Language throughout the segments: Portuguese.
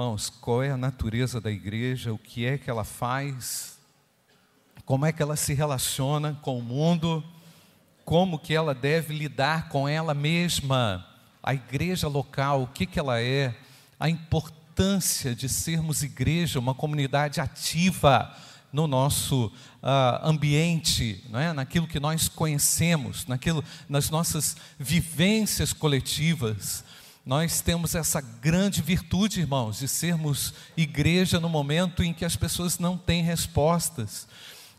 Irmãos, qual é a natureza da igreja? O que é que ela faz? Como é que ela se relaciona com o mundo? Como que ela deve lidar com ela mesma? A igreja local, o que que ela é? A importância de sermos igreja, uma comunidade ativa no nosso uh, ambiente, não é? naquilo que nós conhecemos, naquilo, nas nossas vivências coletivas. Nós temos essa grande virtude, irmãos, de sermos igreja no momento em que as pessoas não têm respostas,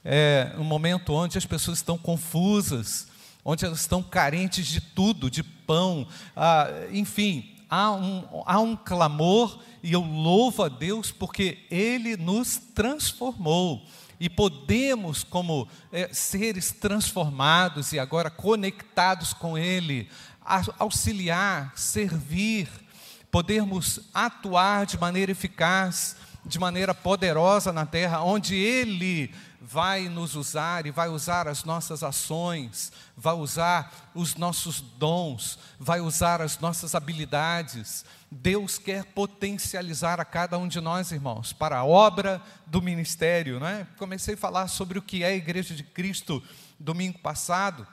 é um momento onde as pessoas estão confusas, onde elas estão carentes de tudo, de pão, ah, enfim, há um, há um clamor e eu louvo a Deus porque Ele nos transformou. E podemos, como é, seres transformados e agora conectados com Ele, auxiliar, servir, podermos atuar de maneira eficaz, de maneira poderosa na terra, onde Ele vai nos usar e vai usar as nossas ações, vai usar os nossos dons, vai usar as nossas habilidades. Deus quer potencializar a cada um de nós, irmãos, para a obra do ministério. Não é? Comecei a falar sobre o que é a Igreja de Cristo domingo passado,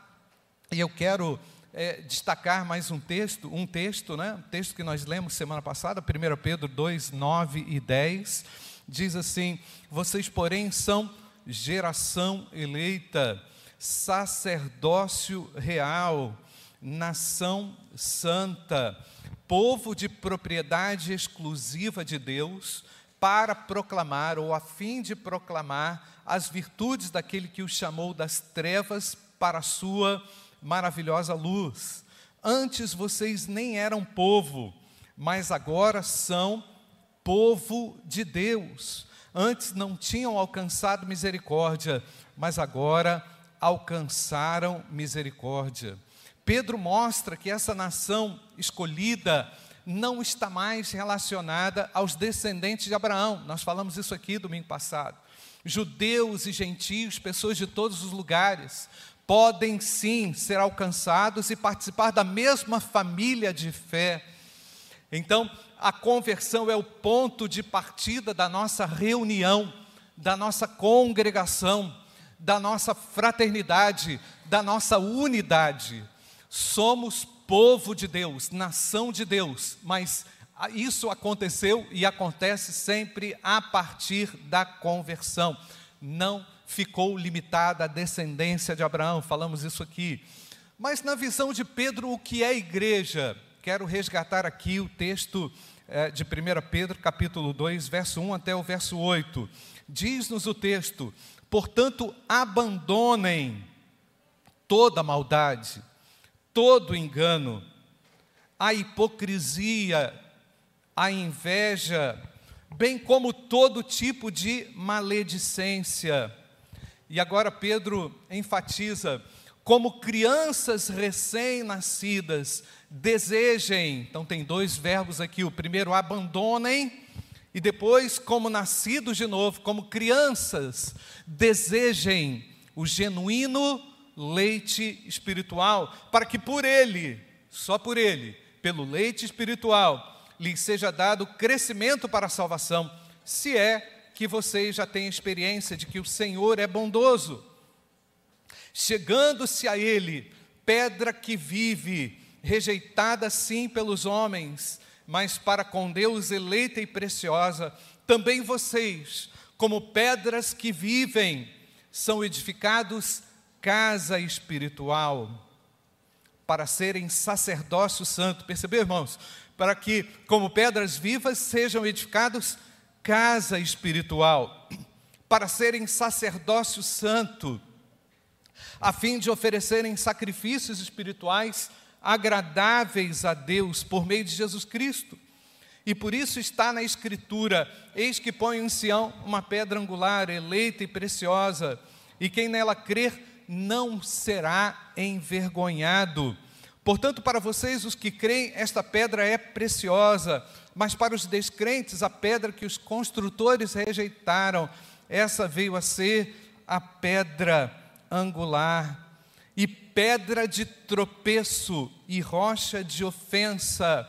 e eu quero é, destacar mais um texto, um texto, né? Um texto que nós lemos semana passada, 1 Pedro 2, 9 e 10, diz assim: Vocês, porém, são geração eleita, sacerdócio real, nação santa, povo de propriedade exclusiva de Deus, para proclamar, ou a fim de proclamar, as virtudes daquele que o chamou das trevas para a sua maravilhosa luz. Antes vocês nem eram povo, mas agora são povo de Deus. Antes não tinham alcançado misericórdia, mas agora alcançaram misericórdia. Pedro mostra que essa nação escolhida não está mais relacionada aos descendentes de Abraão. Nós falamos isso aqui domingo passado. Judeus e gentios, pessoas de todos os lugares, podem sim ser alcançados e participar da mesma família de fé. Então, a conversão é o ponto de partida da nossa reunião, da nossa congregação, da nossa fraternidade, da nossa unidade. Somos povo de Deus, nação de Deus, mas isso aconteceu e acontece sempre a partir da conversão. Não ficou limitada à descendência de Abraão, falamos isso aqui. Mas na visão de Pedro, o que é igreja? Quero resgatar aqui o texto é, de 1 Pedro, capítulo 2, verso 1 até o verso 8. Diz-nos o texto: portanto, abandonem toda maldade, todo engano, a hipocrisia, a inveja, bem como todo tipo de maledicência e agora Pedro enfatiza: como crianças recém-nascidas, desejem. Então tem dois verbos aqui: o primeiro, abandonem, e depois, como nascidos de novo, como crianças, desejem o genuíno leite espiritual, para que por ele, só por ele, pelo leite espiritual, lhes seja dado crescimento para a salvação, se é que vocês já têm experiência de que o Senhor é bondoso. Chegando-se a Ele, pedra que vive, rejeitada sim pelos homens, mas para com Deus eleita e preciosa, também vocês, como pedras que vivem, são edificados casa espiritual, para serem sacerdócio santo. Percebeu, irmãos? Para que, como pedras vivas, sejam edificados casa espiritual, para serem sacerdócio santo, a fim de oferecerem sacrifícios espirituais agradáveis a Deus por meio de Jesus Cristo. E por isso está na Escritura: Eis que põe em Sião uma pedra angular, eleita e preciosa, e quem nela crer não será envergonhado. Portanto, para vocês, os que creem, esta pedra é preciosa, mas para os descrentes, a pedra que os construtores rejeitaram, essa veio a ser a pedra angular, e pedra de tropeço e rocha de ofensa.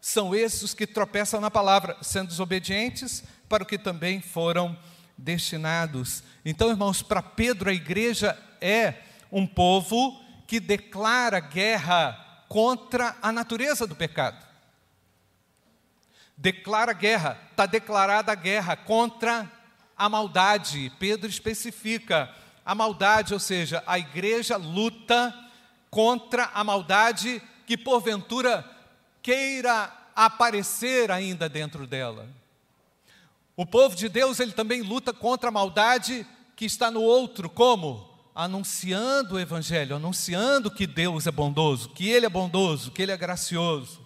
são esses que tropeçam na palavra, sendo desobedientes para o que também foram destinados. Então, irmãos, para Pedro, a igreja é um povo que declara guerra contra a natureza do pecado. Declara guerra, está declarada a guerra contra a maldade. Pedro especifica a maldade, ou seja, a igreja luta contra a maldade que porventura queira aparecer ainda dentro dela. O povo de Deus, ele também luta contra a maldade que está no outro, como? Anunciando o Evangelho, anunciando que Deus é bondoso, que Ele é bondoso, que Ele é gracioso.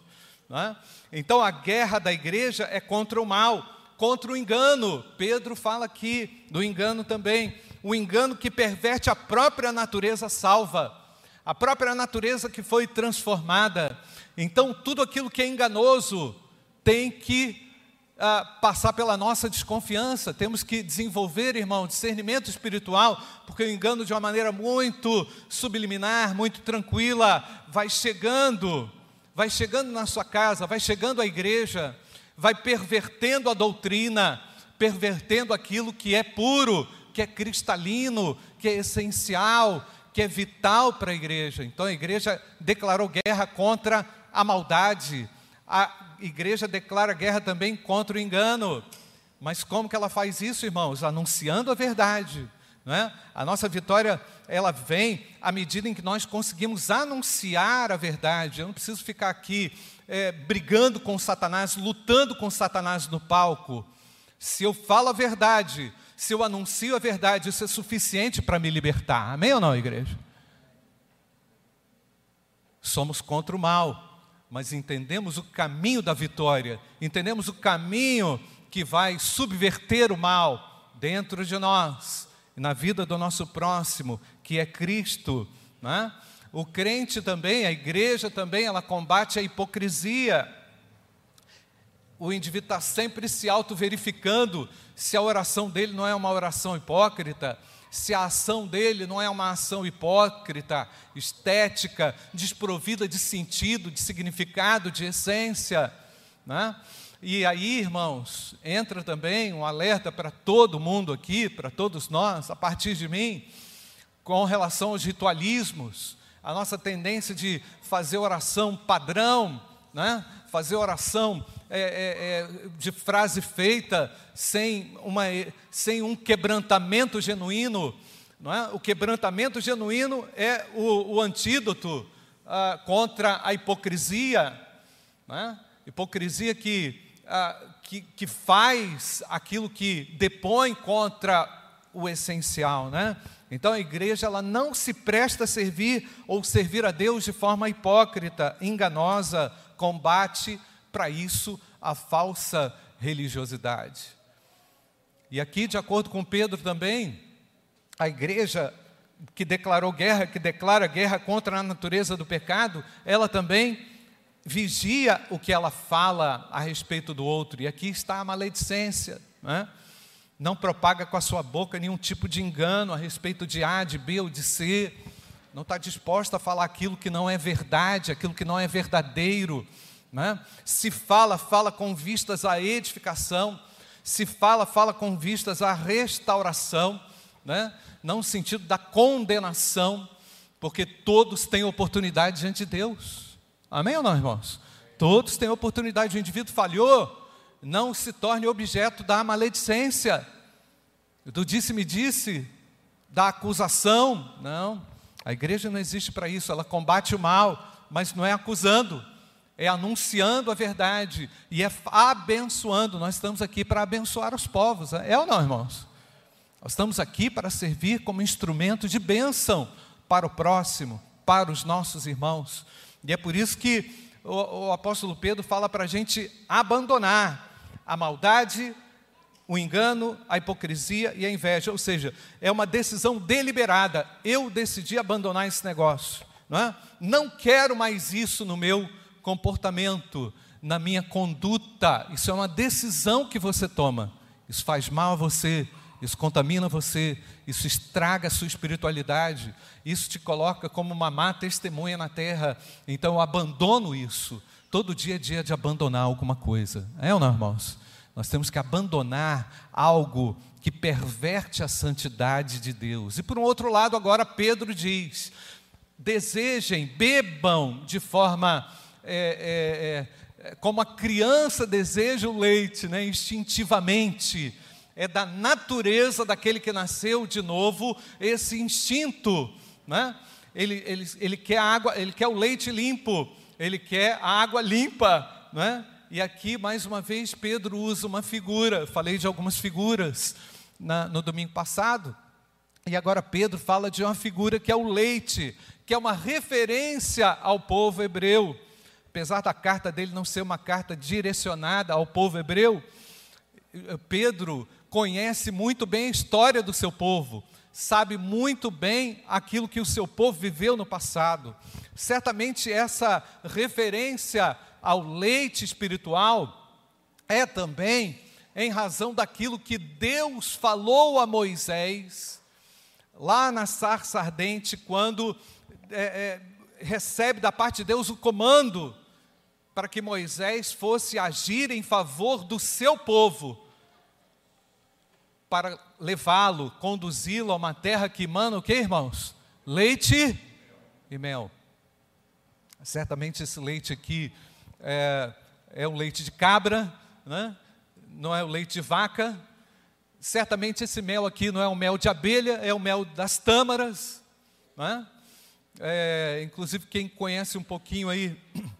É? Então a guerra da igreja é contra o mal, contra o engano. Pedro fala aqui do engano também. O engano que perverte a própria natureza salva, a própria natureza que foi transformada. Então tudo aquilo que é enganoso tem que uh, passar pela nossa desconfiança, temos que desenvolver, irmão, discernimento espiritual, porque o engano de uma maneira muito subliminar, muito tranquila, vai chegando, vai chegando na sua casa, vai chegando à igreja, vai pervertendo a doutrina, pervertendo aquilo que é puro, que é cristalino, que é essencial, que é vital para a igreja. Então a igreja declarou guerra contra a maldade, a igreja declara guerra também contra o engano. Mas como que ela faz isso, irmãos? Anunciando a verdade. É? A nossa vitória, ela vem à medida em que nós conseguimos anunciar a verdade. Eu não preciso ficar aqui é, brigando com Satanás, lutando com Satanás no palco. Se eu falo a verdade, se eu anuncio a verdade, isso é suficiente para me libertar. Amém ou não, igreja? Somos contra o mal mas entendemos o caminho da vitória, entendemos o caminho que vai subverter o mal dentro de nós na vida do nosso próximo, que é Cristo. Né? O crente também, a igreja também, ela combate a hipocrisia. O indivíduo está sempre se auto-verificando se a oração dele não é uma oração hipócrita, se a ação dele não é uma ação hipócrita, estética, desprovida de sentido, de significado, de essência. Né? E aí, irmãos, entra também um alerta para todo mundo aqui, para todos nós, a partir de mim, com relação aos ritualismos, a nossa tendência de fazer oração padrão, né? fazer oração é, é, é, de frase feita sem, uma, sem um quebrantamento genuíno. Não é? O quebrantamento genuíno é o, o antídoto ah, contra a hipocrisia. Não é? Hipocrisia que, ah, que, que faz aquilo que depõe contra o essencial. Né? Então a igreja ela não se presta a servir ou servir a Deus de forma hipócrita, enganosa, combate para isso a falsa religiosidade. E aqui, de acordo com Pedro também, a igreja que declarou guerra, que declara guerra contra a natureza do pecado, ela também vigia o que ela fala a respeito do outro. E aqui está a maledicência. Né? Não propaga com a sua boca nenhum tipo de engano a respeito de A, de B ou de C. Não está disposta a falar aquilo que não é verdade, aquilo que não é verdadeiro né? Se fala, fala com vistas à edificação, se fala, fala com vistas à restauração, né? não no sentido da condenação, porque todos têm oportunidade diante de Deus. Amém ou não, irmãos? Todos têm oportunidade. O indivíduo falhou, não se torne objeto da maledicência, do disse-me disse, da acusação. Não, a igreja não existe para isso, ela combate o mal, mas não é acusando é anunciando a verdade e é abençoando. Nós estamos aqui para abençoar os povos, é ou não, irmãos? Nós estamos aqui para servir como instrumento de bênção para o próximo, para os nossos irmãos. E é por isso que o, o apóstolo Pedro fala para a gente abandonar a maldade, o engano, a hipocrisia e a inveja. Ou seja, é uma decisão deliberada. Eu decidi abandonar esse negócio. Não, é? não quero mais isso no meu comportamento, na minha conduta. Isso é uma decisão que você toma. Isso faz mal a você, isso contamina você, isso estraga a sua espiritualidade, isso te coloca como uma má testemunha na terra. Então eu abandono isso. Todo dia é dia de abandonar alguma coisa. É ou não, irmãos? Nós temos que abandonar algo que perverte a santidade de Deus. E por um outro lado, agora Pedro diz: desejem, bebam de forma é, é, é, como a criança deseja o leite, né, instintivamente é da natureza daquele que nasceu de novo esse instinto, né? Ele, ele, ele quer água, ele quer o leite limpo, ele quer a água limpa, né? E aqui mais uma vez Pedro usa uma figura. Falei de algumas figuras na, no domingo passado. E agora Pedro fala de uma figura que é o leite, que é uma referência ao povo hebreu. Apesar da carta dele não ser uma carta direcionada ao povo hebreu, Pedro conhece muito bem a história do seu povo, sabe muito bem aquilo que o seu povo viveu no passado. Certamente essa referência ao leite espiritual é também em razão daquilo que Deus falou a Moisés lá na sarça ardente, quando é, é, recebe da parte de Deus o comando para que Moisés fosse agir em favor do seu povo para levá-lo, conduzi-lo a uma terra que emana o que, irmãos? Leite e mel. Certamente esse leite aqui é, é um leite de cabra, né? não é o leite de vaca. Certamente esse mel aqui não é o mel de abelha, é o mel das tâmaras. Né? É, inclusive, quem conhece um pouquinho aí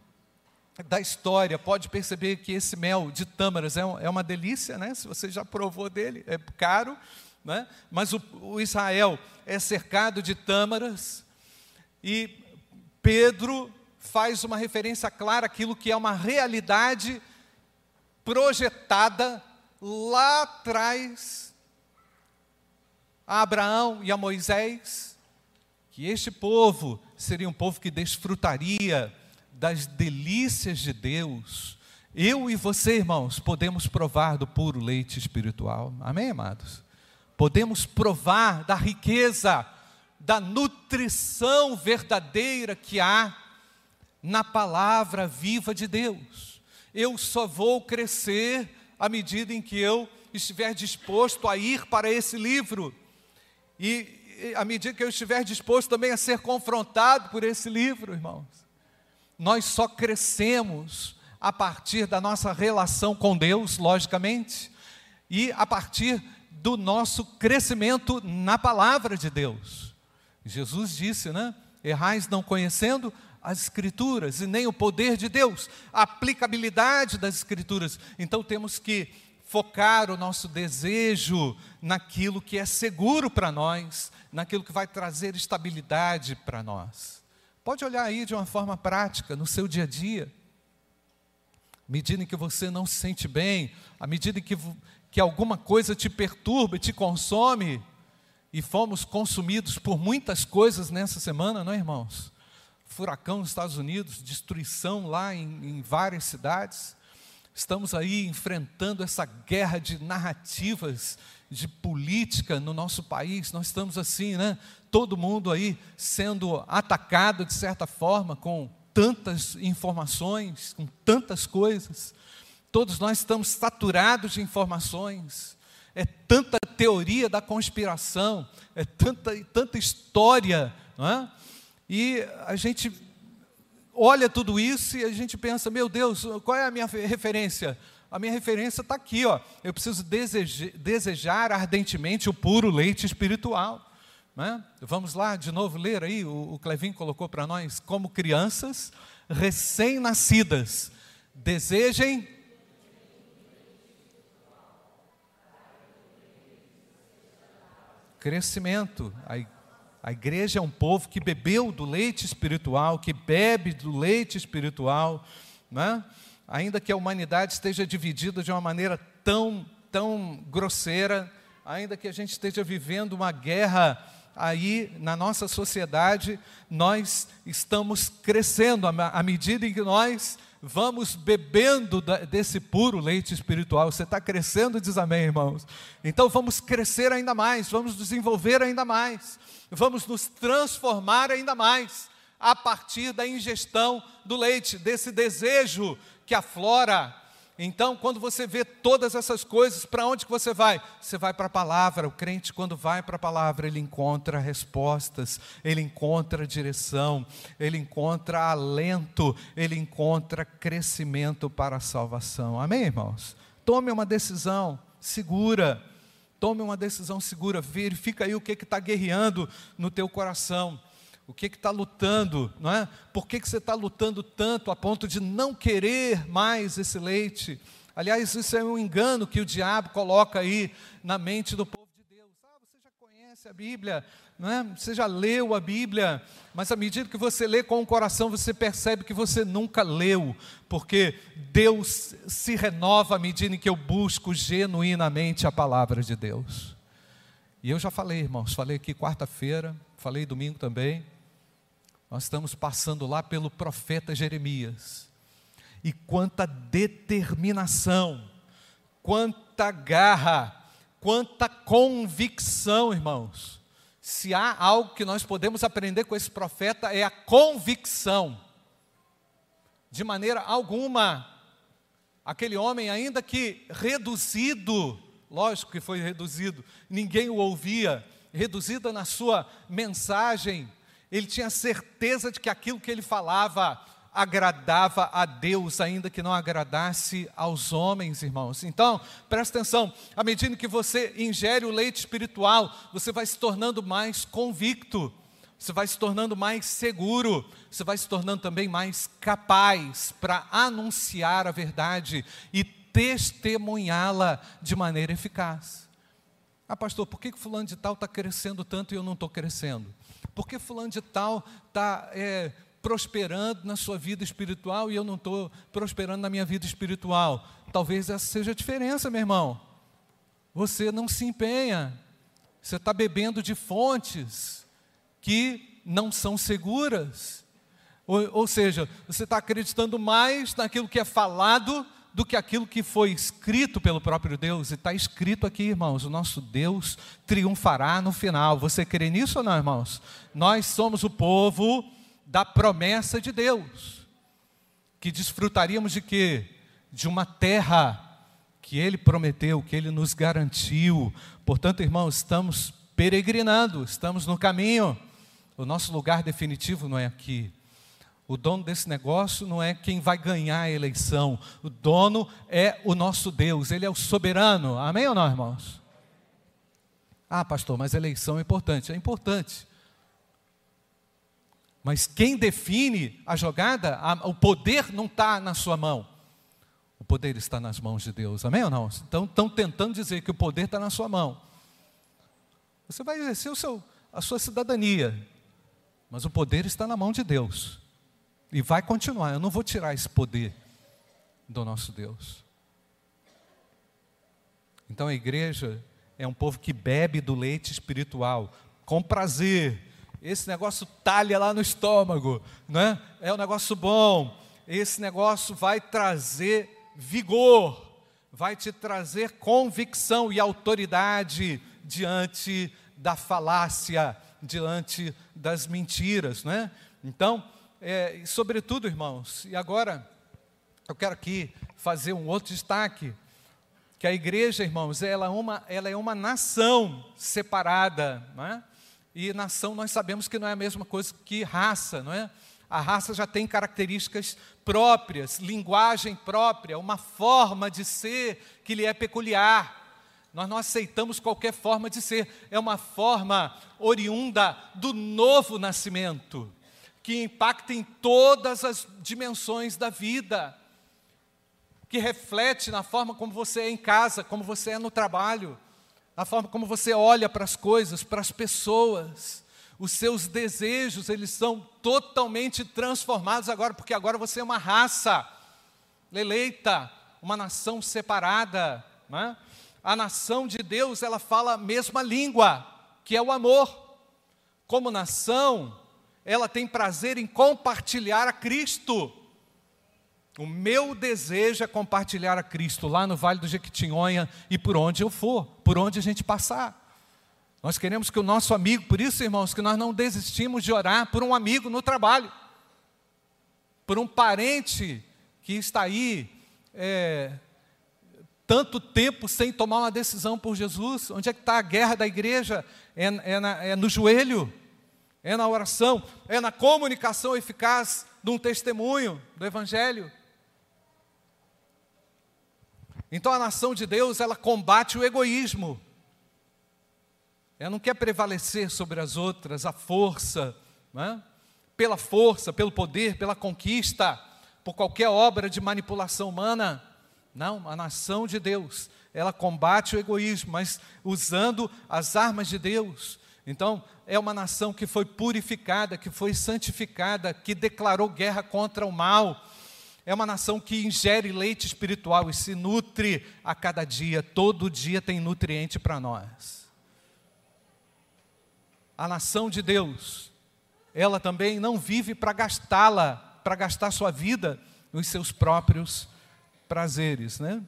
da história, pode perceber que esse mel de tâmaras é, é uma delícia, né? Se você já provou dele, é caro, né? Mas o, o Israel é cercado de tâmaras e Pedro faz uma referência clara àquilo que é uma realidade projetada lá atrás a Abraão e a Moisés, que este povo seria um povo que desfrutaria das delícias de Deus, eu e você, irmãos, podemos provar do puro leite espiritual. Amém, amados? Podemos provar da riqueza, da nutrição verdadeira que há na palavra viva de Deus. Eu só vou crescer à medida em que eu estiver disposto a ir para esse livro. E à medida que eu estiver disposto também a ser confrontado por esse livro, irmãos nós só crescemos a partir da nossa relação com Deus, logicamente, e a partir do nosso crescimento na palavra de Deus. Jesus disse, né? Errais não conhecendo as Escrituras e nem o poder de Deus, a aplicabilidade das Escrituras. Então temos que focar o nosso desejo naquilo que é seguro para nós, naquilo que vai trazer estabilidade para nós. Pode olhar aí de uma forma prática, no seu dia a dia. À medida em que você não se sente bem, à medida que, que alguma coisa te perturba, te consome, e fomos consumidos por muitas coisas nessa semana, não é, irmãos? Furacão nos Estados Unidos, destruição lá em, em várias cidades. Estamos aí enfrentando essa guerra de narrativas, de política no nosso país. Nós estamos assim, né? todo mundo aí sendo atacado de certa forma com tantas informações, com tantas coisas. Todos nós estamos saturados de informações. É tanta teoria da conspiração, é tanta, tanta história, não é? E a gente olha tudo isso e a gente pensa, meu Deus, qual é a minha referência? A minha referência está aqui, ó. Eu preciso desejar, desejar ardentemente o puro leite espiritual. Né? Vamos lá de novo ler aí, o, o Clevin colocou para nós, como crianças recém-nascidas, desejem crescimento. A, a igreja é um povo que bebeu do leite espiritual, que bebe do leite espiritual, né? ainda que a humanidade esteja dividida de uma maneira tão, tão grosseira, ainda que a gente esteja vivendo uma guerra aí na nossa sociedade, nós estamos crescendo à medida em que nós vamos bebendo desse puro leite espiritual. Você está crescendo, diz amém, irmãos. Então vamos crescer ainda mais, vamos desenvolver ainda mais, vamos nos transformar ainda mais a partir da ingestão do leite, desse desejo que aflora então, quando você vê todas essas coisas, para onde que você vai? Você vai para a palavra. O crente, quando vai para a palavra, ele encontra respostas, ele encontra direção, ele encontra alento, ele encontra crescimento para a salvação. Amém, irmãos? Tome uma decisão segura. Tome uma decisão segura. Verifica aí o que está guerreando no teu coração. O que está lutando, não é? Por que, que você está lutando tanto a ponto de não querer mais esse leite? Aliás, isso é um engano que o diabo coloca aí na mente do povo de Deus. Ah, você já conhece a Bíblia, não é? Você já leu a Bíblia, mas à medida que você lê com o coração, você percebe que você nunca leu, porque Deus se renova à medida em que eu busco genuinamente a palavra de Deus. E eu já falei, irmãos, falei aqui quarta-feira, falei domingo também. Nós estamos passando lá pelo profeta Jeremias. E quanta determinação, quanta garra, quanta convicção, irmãos. Se há algo que nós podemos aprender com esse profeta é a convicção. De maneira alguma, aquele homem, ainda que reduzido, lógico que foi reduzido, ninguém o ouvia, reduzida na sua mensagem, ele tinha certeza de que aquilo que ele falava agradava a Deus, ainda que não agradasse aos homens, irmãos. Então, presta atenção: à medida que você ingere o leite espiritual, você vai se tornando mais convicto, você vai se tornando mais seguro, você vai se tornando também mais capaz para anunciar a verdade e testemunhá-la de maneira eficaz. Ah, pastor, por que, que fulano de tal está crescendo tanto e eu não estou crescendo? Por que fulano de tal está é, prosperando na sua vida espiritual e eu não estou prosperando na minha vida espiritual? Talvez essa seja a diferença, meu irmão. Você não se empenha, você está bebendo de fontes que não são seguras. Ou, ou seja, você está acreditando mais naquilo que é falado do que aquilo que foi escrito pelo próprio Deus. E está escrito aqui, irmãos: o nosso Deus triunfará no final. Você crê nisso ou não, irmãos? Nós somos o povo da promessa de Deus, que desfrutaríamos de quê? De uma terra que Ele prometeu, que Ele nos garantiu. Portanto, irmãos, estamos peregrinando, estamos no caminho. O nosso lugar definitivo não é aqui, o dono desse negócio não é quem vai ganhar a eleição. O dono é o nosso Deus. Ele é o soberano. Amém ou não, irmãos? Ah, pastor, mas eleição é importante. É importante. Mas quem define a jogada, a, o poder não está na sua mão. O poder está nas mãos de Deus. Amém ou não? Então estão tentando dizer que o poder está na sua mão. Você vai exercer seu, a sua cidadania. Mas o poder está na mão de Deus. E vai continuar. Eu não vou tirar esse poder do nosso Deus. Então a igreja é um povo que bebe do leite espiritual com prazer. Esse negócio talha lá no estômago, né? É um negócio bom. Esse negócio vai trazer vigor, vai te trazer convicção e autoridade diante da falácia, diante das mentiras, né? Então, é, sobretudo, irmãos, e agora eu quero aqui fazer um outro destaque, que a igreja, irmãos, ela é uma, ela é uma nação separada, não é? E nação nós sabemos que não é a mesma coisa que raça, não é? A raça já tem características próprias, linguagem própria, uma forma de ser que lhe é peculiar. Nós não aceitamos qualquer forma de ser, é uma forma oriunda do novo nascimento que impacta em todas as dimensões da vida, que reflete na forma como você é em casa, como você é no trabalho, na forma como você olha para as coisas, para as pessoas. Os seus desejos, eles são totalmente transformados agora, porque agora você é uma raça eleita, uma nação separada. Né? A nação de Deus, ela fala a mesma língua, que é o amor. como nação, ela tem prazer em compartilhar a Cristo. O meu desejo é compartilhar a Cristo lá no Vale do Jequitinhonha e por onde eu for, por onde a gente passar. Nós queremos que o nosso amigo, por isso, irmãos, que nós não desistimos de orar por um amigo no trabalho, por um parente que está aí é, tanto tempo sem tomar uma decisão por Jesus. Onde é que está a guerra da igreja? É, é, na, é no joelho, é na oração, é na comunicação eficaz de um testemunho do Evangelho. Então a nação de Deus, ela combate o egoísmo. Ela não quer prevalecer sobre as outras, a força, é? pela força, pelo poder, pela conquista, por qualquer obra de manipulação humana. Não, a nação de Deus, ela combate o egoísmo, mas usando as armas de Deus. Então, é uma nação que foi purificada, que foi santificada, que declarou guerra contra o mal. É uma nação que ingere leite espiritual e se nutre a cada dia, todo dia tem nutriente para nós. A nação de Deus, ela também não vive para gastá-la, para gastar sua vida nos seus próprios prazeres, né?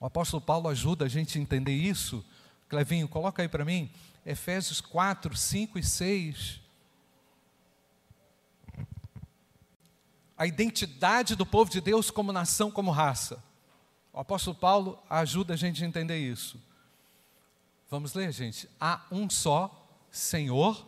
O apóstolo Paulo ajuda a gente a entender isso. Clevinho, coloca aí para mim, Efésios 4, 5 e 6. A identidade do povo de Deus como nação, como raça. O apóstolo Paulo ajuda a gente a entender isso. Vamos ler, gente? Há um só Senhor,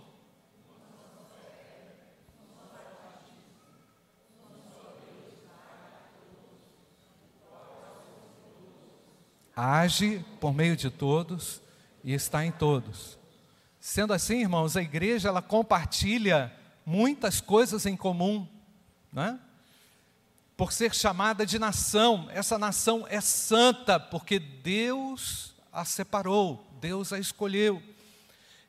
age por meio de todos e está em todos. Sendo assim, irmãos, a igreja ela compartilha muitas coisas em comum, né? Por ser chamada de nação, essa nação é santa porque Deus a separou, Deus a escolheu.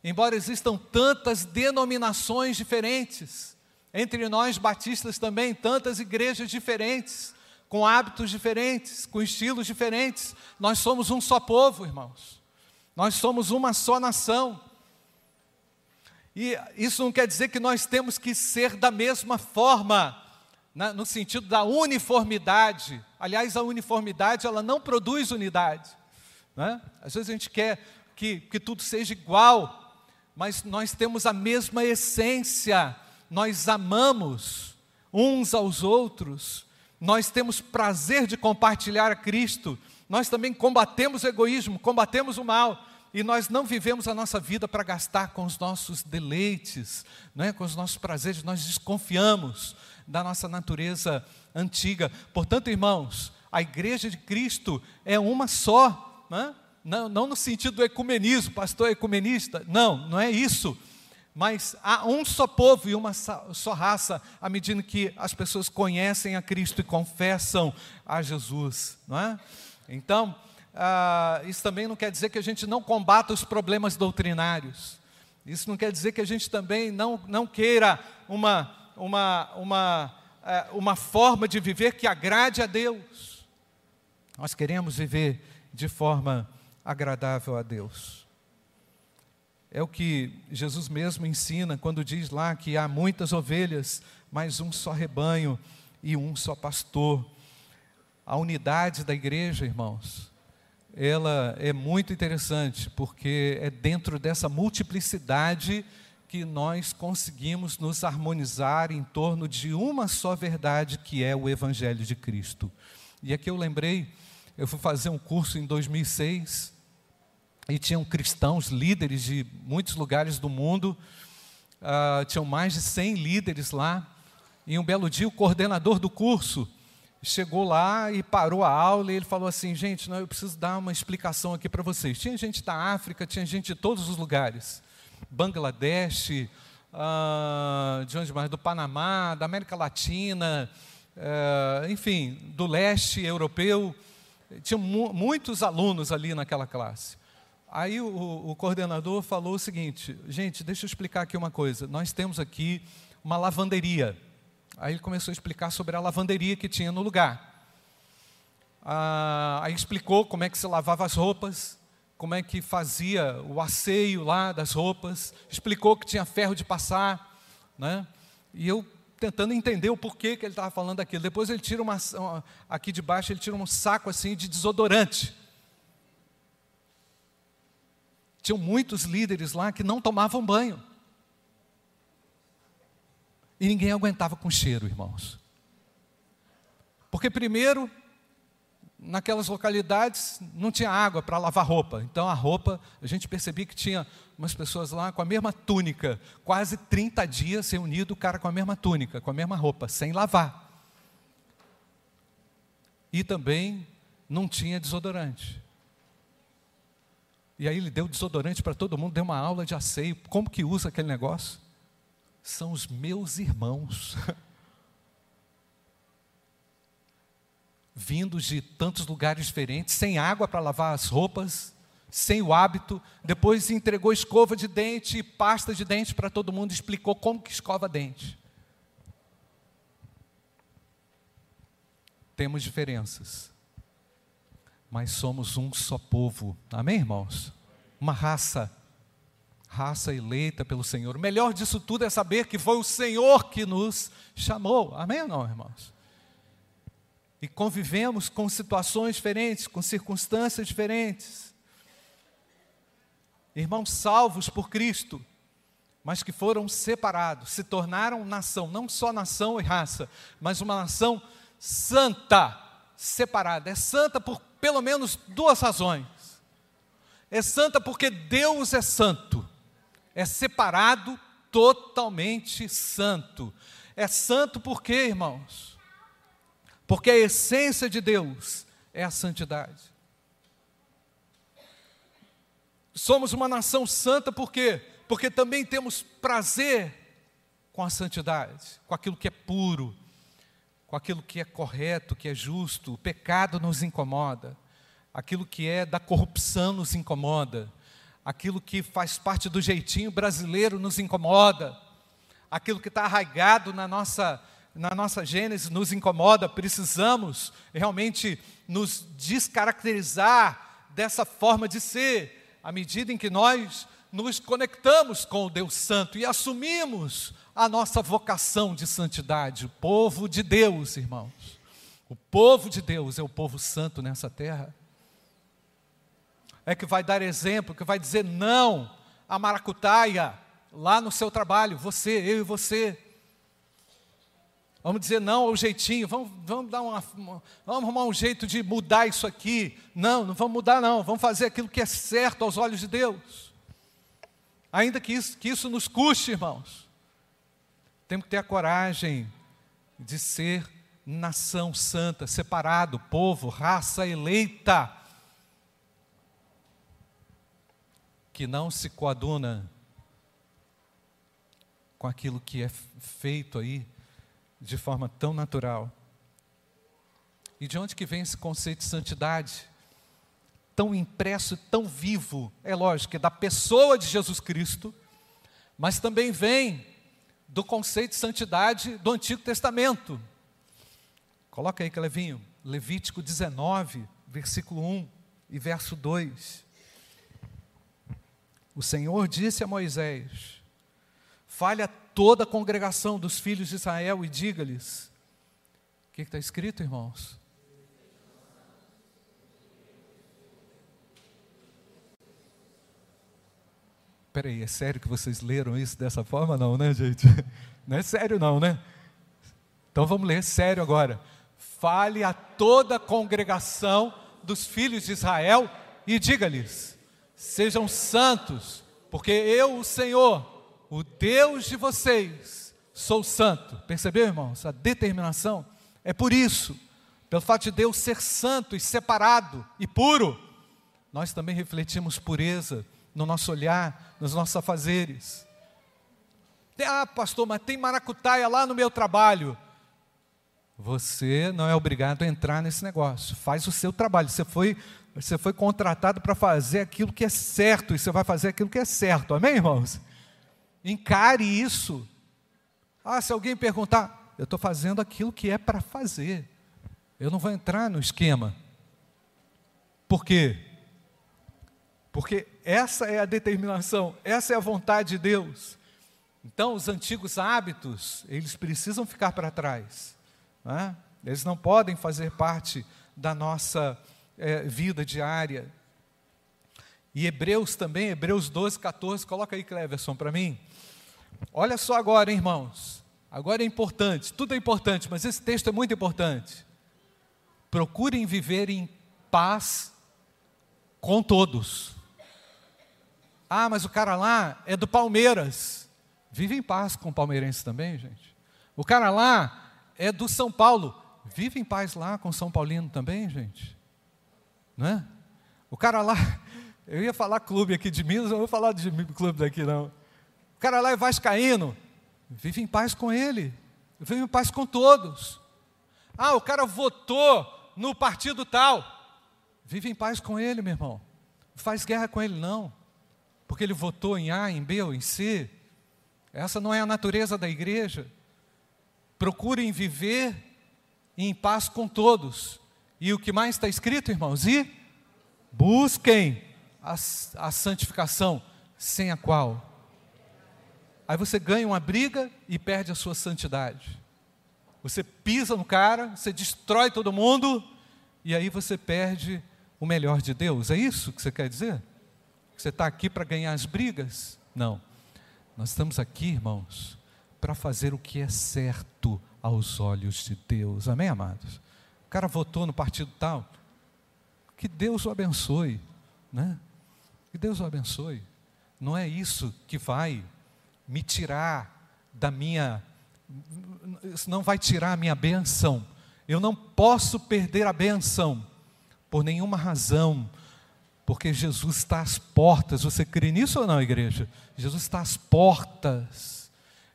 Embora existam tantas denominações diferentes, entre nós batistas também, tantas igrejas diferentes, com hábitos diferentes, com estilos diferentes. Nós somos um só povo, irmãos. Nós somos uma só nação. E isso não quer dizer que nós temos que ser da mesma forma, no sentido da uniformidade. Aliás, a uniformidade ela não produz unidade. Né? Às vezes a gente quer que, que tudo seja igual, mas nós temos a mesma essência, nós amamos uns aos outros, nós temos prazer de compartilhar a Cristo, nós também combatemos o egoísmo, combatemos o mal, e nós não vivemos a nossa vida para gastar com os nossos deleites, né, com os nossos prazeres, nós desconfiamos da nossa natureza antiga. Portanto, irmãos, a igreja de Cristo é uma só, né? não, não no sentido do ecumenismo, pastor ecumenista, não, não é isso mas há um só povo e uma só raça, à medida que as pessoas conhecem a Cristo e confessam a Jesus, não é? Então, ah, isso também não quer dizer que a gente não combata os problemas doutrinários, isso não quer dizer que a gente também não, não queira uma, uma, uma, é, uma forma de viver que agrade a Deus, nós queremos viver de forma agradável a Deus. É o que Jesus mesmo ensina quando diz lá que há muitas ovelhas, mas um só rebanho e um só pastor. A unidade da igreja, irmãos, ela é muito interessante, porque é dentro dessa multiplicidade que nós conseguimos nos harmonizar em torno de uma só verdade, que é o Evangelho de Cristo. E aqui eu lembrei, eu fui fazer um curso em 2006 e tinham cristãos, líderes de muitos lugares do mundo, uh, tinham mais de 100 líderes lá, e um belo dia o coordenador do curso chegou lá e parou a aula e ele falou assim, gente, não, eu preciso dar uma explicação aqui para vocês. Tinha gente da África, tinha gente de todos os lugares, Bangladesh, uh, de onde mais? Do Panamá, da América Latina, uh, enfim, do leste europeu, tinha mu muitos alunos ali naquela classe. Aí o, o, coordenador falou o seguinte: gente, deixa eu explicar aqui uma coisa. Nós temos aqui uma lavanderia. Aí ele começou a explicar sobre a lavanderia que tinha no lugar. Ah, aí explicou como é que se lavava as roupas, como é que fazia o asseio lá das roupas, explicou que tinha ferro de passar, né? E eu tentando entender o porquê que ele estava falando aquilo. Depois ele tira uma, aqui de baixo ele tira um saco assim de desodorante. Tinham muitos líderes lá que não tomavam banho. E ninguém aguentava com cheiro, irmãos. Porque primeiro naquelas localidades não tinha água para lavar roupa. Então a roupa, a gente percebia que tinha umas pessoas lá com a mesma túnica, quase 30 dias reunido o cara com a mesma túnica, com a mesma roupa, sem lavar. E também não tinha desodorante. E aí ele deu desodorante para todo mundo, deu uma aula de asseio. Como que usa aquele negócio? São os meus irmãos. vindos de tantos lugares diferentes, sem água para lavar as roupas, sem o hábito. Depois entregou escova de dente e pasta de dente para todo mundo, explicou como que escova dente. Temos diferenças, mas somos um só povo. Amém, irmãos? Uma raça, raça eleita pelo Senhor. O melhor disso tudo é saber que foi o Senhor que nos chamou. Amém ou não, irmãos? e convivemos com situações diferentes, com circunstâncias diferentes. Irmãos salvos por Cristo, mas que foram separados, se tornaram nação, não só nação e raça, mas uma nação santa, separada. É santa por pelo menos duas razões. É santa porque Deus é santo, é separado, totalmente santo. É santo porque, irmãos, porque a essência de Deus é a santidade. Somos uma nação santa por quê? Porque também temos prazer com a santidade, com aquilo que é puro, com aquilo que é correto, que é justo. O pecado nos incomoda, aquilo que é da corrupção nos incomoda, aquilo que faz parte do jeitinho brasileiro nos incomoda, aquilo que está arraigado na nossa na nossa gênese nos incomoda, precisamos realmente nos descaracterizar dessa forma de ser, à medida em que nós nos conectamos com o Deus Santo e assumimos a nossa vocação de santidade, o povo de Deus, irmãos. O povo de Deus é o povo santo nessa terra. É que vai dar exemplo, que vai dizer não à maracutaia lá no seu trabalho, você, eu e você. Vamos dizer não ao jeitinho, vamos, vamos, dar uma, vamos arrumar um jeito de mudar isso aqui. Não, não vamos mudar, não. Vamos fazer aquilo que é certo aos olhos de Deus. Ainda que isso, que isso nos custe, irmãos. Temos que ter a coragem de ser nação santa, separado, povo, raça eleita, que não se coaduna com aquilo que é feito aí de forma tão natural. E de onde que vem esse conceito de santidade? Tão impresso, tão vivo, é lógico, é da pessoa de Jesus Cristo, mas também vem do conceito de santidade do Antigo Testamento. Coloca aí, Clevinho, Levítico 19, versículo 1 e verso 2. O Senhor disse a Moisés: Fale a toda a congregação dos filhos de Israel e diga-lhes: o que está escrito, irmãos? Espera aí, é sério que vocês leram isso dessa forma? Não, né, gente? Não é sério, não, né? Então vamos ler sério agora. Fale a toda a congregação dos filhos de Israel e diga-lhes: sejam santos, porque eu, o Senhor, o Deus de vocês, sou santo. Percebeu, irmãos? A determinação é por isso, pelo fato de Deus ser santo e separado e puro, nós também refletimos pureza no nosso olhar, nos nossos afazeres. Ah, pastor, mas tem maracutaia lá no meu trabalho. Você não é obrigado a entrar nesse negócio. Faz o seu trabalho. Você foi, você foi contratado para fazer aquilo que é certo e você vai fazer aquilo que é certo. Amém, irmãos? Encare isso. Ah, se alguém perguntar, eu estou fazendo aquilo que é para fazer. Eu não vou entrar no esquema. Por quê? porque essa é a determinação, essa é a vontade de Deus. Então, os antigos hábitos, eles precisam ficar para trás, não é? eles não podem fazer parte da nossa é, vida diária. E Hebreus também, Hebreus 12, 14, coloca aí, Cleverson, para mim. Olha só agora, hein, irmãos. Agora é importante, tudo é importante, mas esse texto é muito importante. Procurem viver em paz com todos. Ah, mas o cara lá é do Palmeiras. Vive em paz com o palmeirense também, gente. O cara lá é do São Paulo. Vive em paz lá com São Paulino também, gente. Né? O cara lá, eu ia falar clube aqui de Minas, não vou falar de clube daqui não. O cara lá é vascaíno. Vive em paz com ele. Vive em paz com todos. Ah, o cara votou no partido tal. Vive em paz com ele, meu irmão. Não faz guerra com ele, não porque ele votou em A, em B ou em C. Essa não é a natureza da igreja. Procurem viver em paz com todos. E o que mais está escrito, irmãos? E busquem a, a santificação, sem a qual. Aí você ganha uma briga e perde a sua santidade. Você pisa no cara, você destrói todo mundo, e aí você perde o melhor de Deus. É isso que você quer dizer? Você está aqui para ganhar as brigas? Não. Nós estamos aqui, irmãos, para fazer o que é certo aos olhos de Deus. Amém, amados? O cara votou no partido tal. Que Deus o abençoe, né? Que Deus o abençoe. Não é isso que vai me tirar da minha. Isso não vai tirar a minha benção. Eu não posso perder a benção por nenhuma razão porque Jesus está às portas. Você crê nisso ou não, igreja? Jesus está às portas.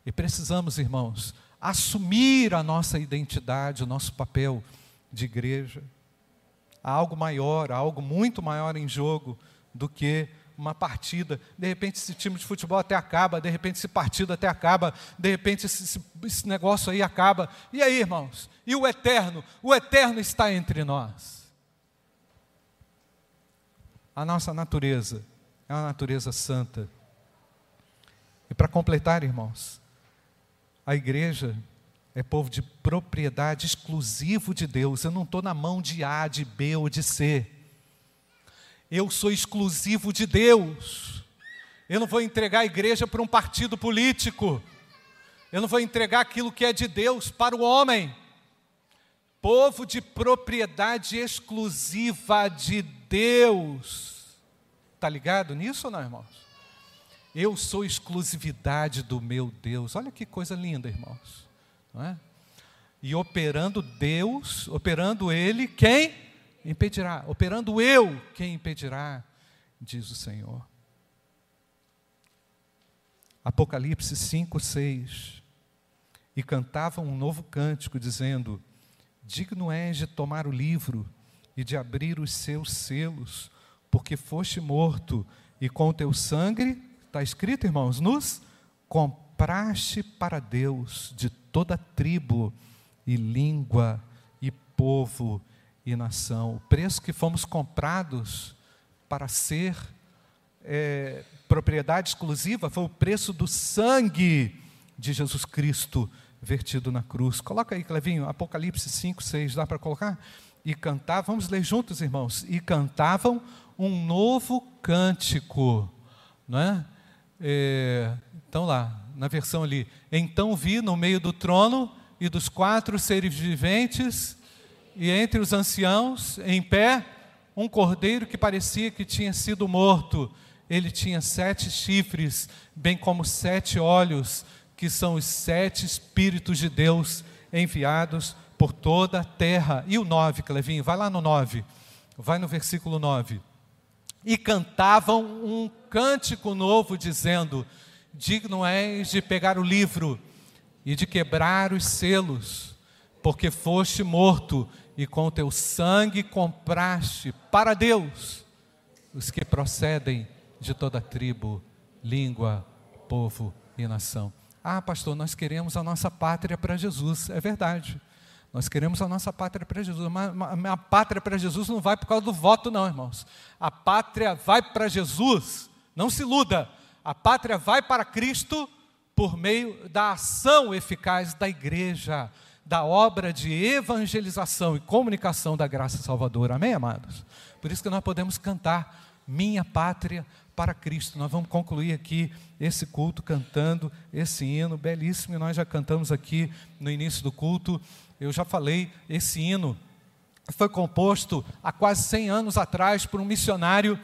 E precisamos, irmãos, assumir a nossa identidade, o nosso papel de igreja. Há algo maior, há algo muito maior em jogo do que uma partida. De repente, esse time de futebol até acaba, de repente, esse partido até acaba, de repente, esse, esse negócio aí acaba. E aí, irmãos? E o eterno? O eterno está entre nós a nossa natureza é uma natureza santa. E para completar, irmãos, a igreja é povo de propriedade exclusivo de Deus. Eu não estou na mão de A, de B ou de C. Eu sou exclusivo de Deus. Eu não vou entregar a igreja para um partido político. Eu não vou entregar aquilo que é de Deus para o homem. Povo de propriedade exclusiva de Deus. Está ligado nisso ou não, irmãos? Eu sou exclusividade do meu Deus. Olha que coisa linda, irmãos. Não é? E operando Deus, operando Ele, quem impedirá? Operando eu, quem impedirá? Diz o Senhor. Apocalipse 5, 6. E cantavam um novo cântico, dizendo: Digno és de tomar o livro e de abrir os seus selos, porque foste morto, e com o teu sangue, está escrito, irmãos, nos compraste para Deus de toda tribo e língua e povo e nação. O preço que fomos comprados para ser é, propriedade exclusiva foi o preço do sangue de Jesus Cristo vertido na cruz. Coloca aí, Clevinho, Apocalipse 5, 6, dá para colocar? e cantavam, vamos ler juntos, irmãos, e cantavam um novo cântico, não é? É? Então lá, na versão ali, então vi no meio do trono e dos quatro seres viventes e entre os anciãos, em pé, um cordeiro que parecia que tinha sido morto. Ele tinha sete chifres, bem como sete olhos, que são os sete Espíritos de Deus enviados por toda a terra. E o 9, Clevinho, vai lá no 9, vai no versículo 9. E cantavam um cântico novo, dizendo: Digno és de pegar o livro e de quebrar os selos, porque foste morto e com teu sangue compraste para Deus os que procedem de toda tribo, língua, povo e nação. Ah, pastor, nós queremos a nossa pátria para Jesus. É verdade. Nós queremos a nossa pátria para Jesus. Mas a pátria para Jesus não vai por causa do voto, não, irmãos. A pátria vai para Jesus. Não se iluda. A pátria vai para Cristo por meio da ação eficaz da igreja, da obra de evangelização e comunicação da graça salvadora. Amém, amados? Por isso que nós podemos cantar Minha Pátria para Cristo. Nós vamos concluir aqui esse culto cantando esse hino belíssimo, e nós já cantamos aqui no início do culto. Eu já falei, esse hino foi composto há quase 100 anos atrás por um missionário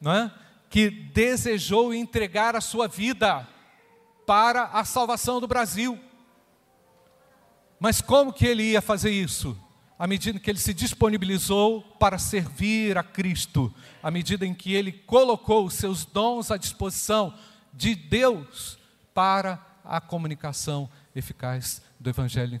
não é? Que desejou entregar a sua vida para a salvação do Brasil. Mas como que ele ia fazer isso? À medida que ele se disponibilizou para servir a Cristo, à medida em que ele colocou os seus dons à disposição de Deus para a comunicação eficaz do Evangelho.